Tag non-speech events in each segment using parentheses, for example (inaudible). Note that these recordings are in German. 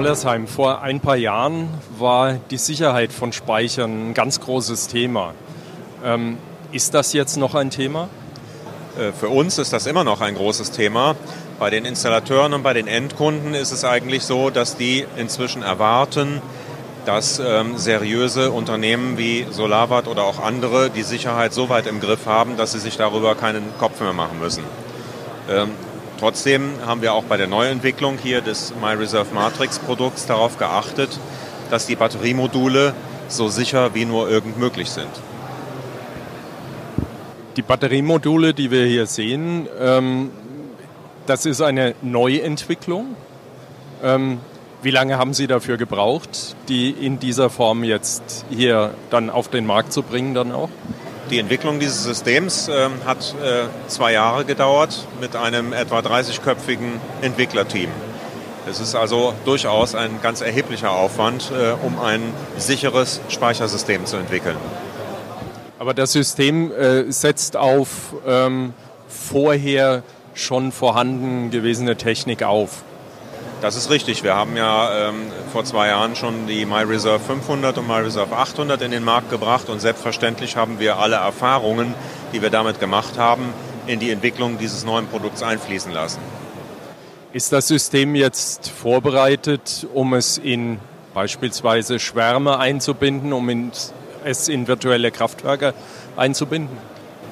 Ollersheim, vor ein paar Jahren war die Sicherheit von Speichern ein ganz großes Thema. Ähm, ist das jetzt noch ein Thema? Äh, für uns ist das immer noch ein großes Thema. Bei den Installateuren und bei den Endkunden ist es eigentlich so, dass die inzwischen erwarten, dass ähm, seriöse Unternehmen wie Solarwatt oder auch andere die Sicherheit so weit im Griff haben, dass sie sich darüber keinen Kopf mehr machen müssen. Ähm, trotzdem haben wir auch bei der Neuentwicklung hier des MyReserve Matrix Produkts darauf geachtet, dass die Batteriemodule so sicher wie nur irgend möglich sind. Die Batteriemodule, die wir hier sehen, ähm, das ist eine Neuentwicklung. Ähm, wie lange haben Sie dafür gebraucht, die in dieser Form jetzt hier dann auf den Markt zu bringen dann auch? Die Entwicklung dieses Systems äh, hat äh, zwei Jahre gedauert mit einem etwa 30-köpfigen Entwicklerteam. Es ist also durchaus ein ganz erheblicher Aufwand, äh, um ein sicheres Speichersystem zu entwickeln. Aber das System äh, setzt auf ähm, vorher schon vorhanden gewesene Technik auf. Das ist richtig. Wir haben ja ähm, vor zwei Jahren schon die MyReserve 500 und MyReserve 800 in den Markt gebracht und selbstverständlich haben wir alle Erfahrungen, die wir damit gemacht haben, in die Entwicklung dieses neuen Produkts einfließen lassen. Ist das System jetzt vorbereitet, um es in beispielsweise Schwärme einzubinden, um es in virtuelle Kraftwerke einzubinden?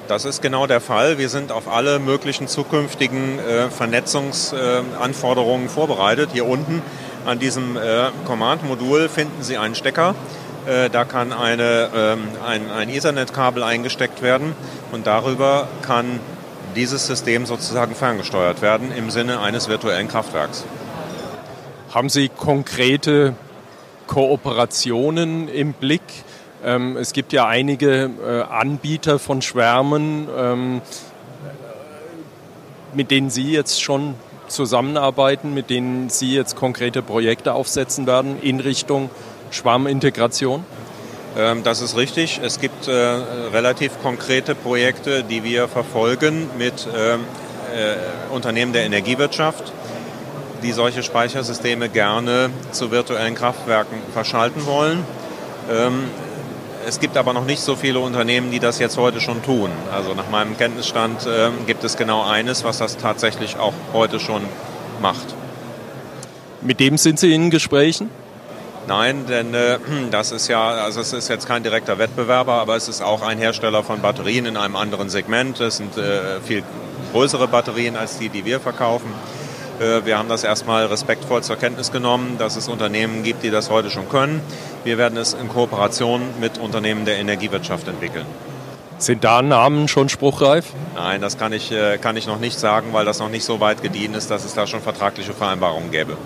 Das ist genau der Fall. Wir sind auf alle möglichen zukünftigen äh, Vernetzungsanforderungen äh, vorbereitet. Hier unten an diesem äh, Command-Modul finden Sie einen Stecker. Äh, da kann eine, ähm, ein, ein Ethernet-Kabel eingesteckt werden und darüber kann dieses System sozusagen ferngesteuert werden im Sinne eines virtuellen Kraftwerks. Haben Sie konkrete Kooperationen im Blick? Ähm, es gibt ja einige äh, Anbieter von Schwärmen, ähm, mit denen Sie jetzt schon zusammenarbeiten, mit denen Sie jetzt konkrete Projekte aufsetzen werden in Richtung Schwarmintegration? Ähm, das ist richtig. Es gibt äh, relativ konkrete Projekte, die wir verfolgen mit ähm, äh, Unternehmen der Energiewirtschaft, die solche Speichersysteme gerne zu virtuellen Kraftwerken verschalten wollen. Ähm, es gibt aber noch nicht so viele Unternehmen, die das jetzt heute schon tun. Also nach meinem Kenntnisstand äh, gibt es genau eines, was das tatsächlich auch heute schon macht. Mit dem sind Sie in Gesprächen? Nein, denn äh, (clears throat) das ist ja, also es ist jetzt kein direkter Wettbewerber, aber es ist auch ein Hersteller von Batterien in einem anderen Segment. Es sind äh, viel größere Batterien als die, die wir verkaufen. Äh, wir haben das erstmal respektvoll zur Kenntnis genommen, dass es Unternehmen gibt, die das heute schon können. Wir werden es in Kooperation mit Unternehmen der Energiewirtschaft entwickeln. Sind da Namen schon spruchreif? Nein, das kann ich, äh, kann ich noch nicht sagen, weil das noch nicht so weit gediehen ist, dass es da schon vertragliche Vereinbarungen gäbe.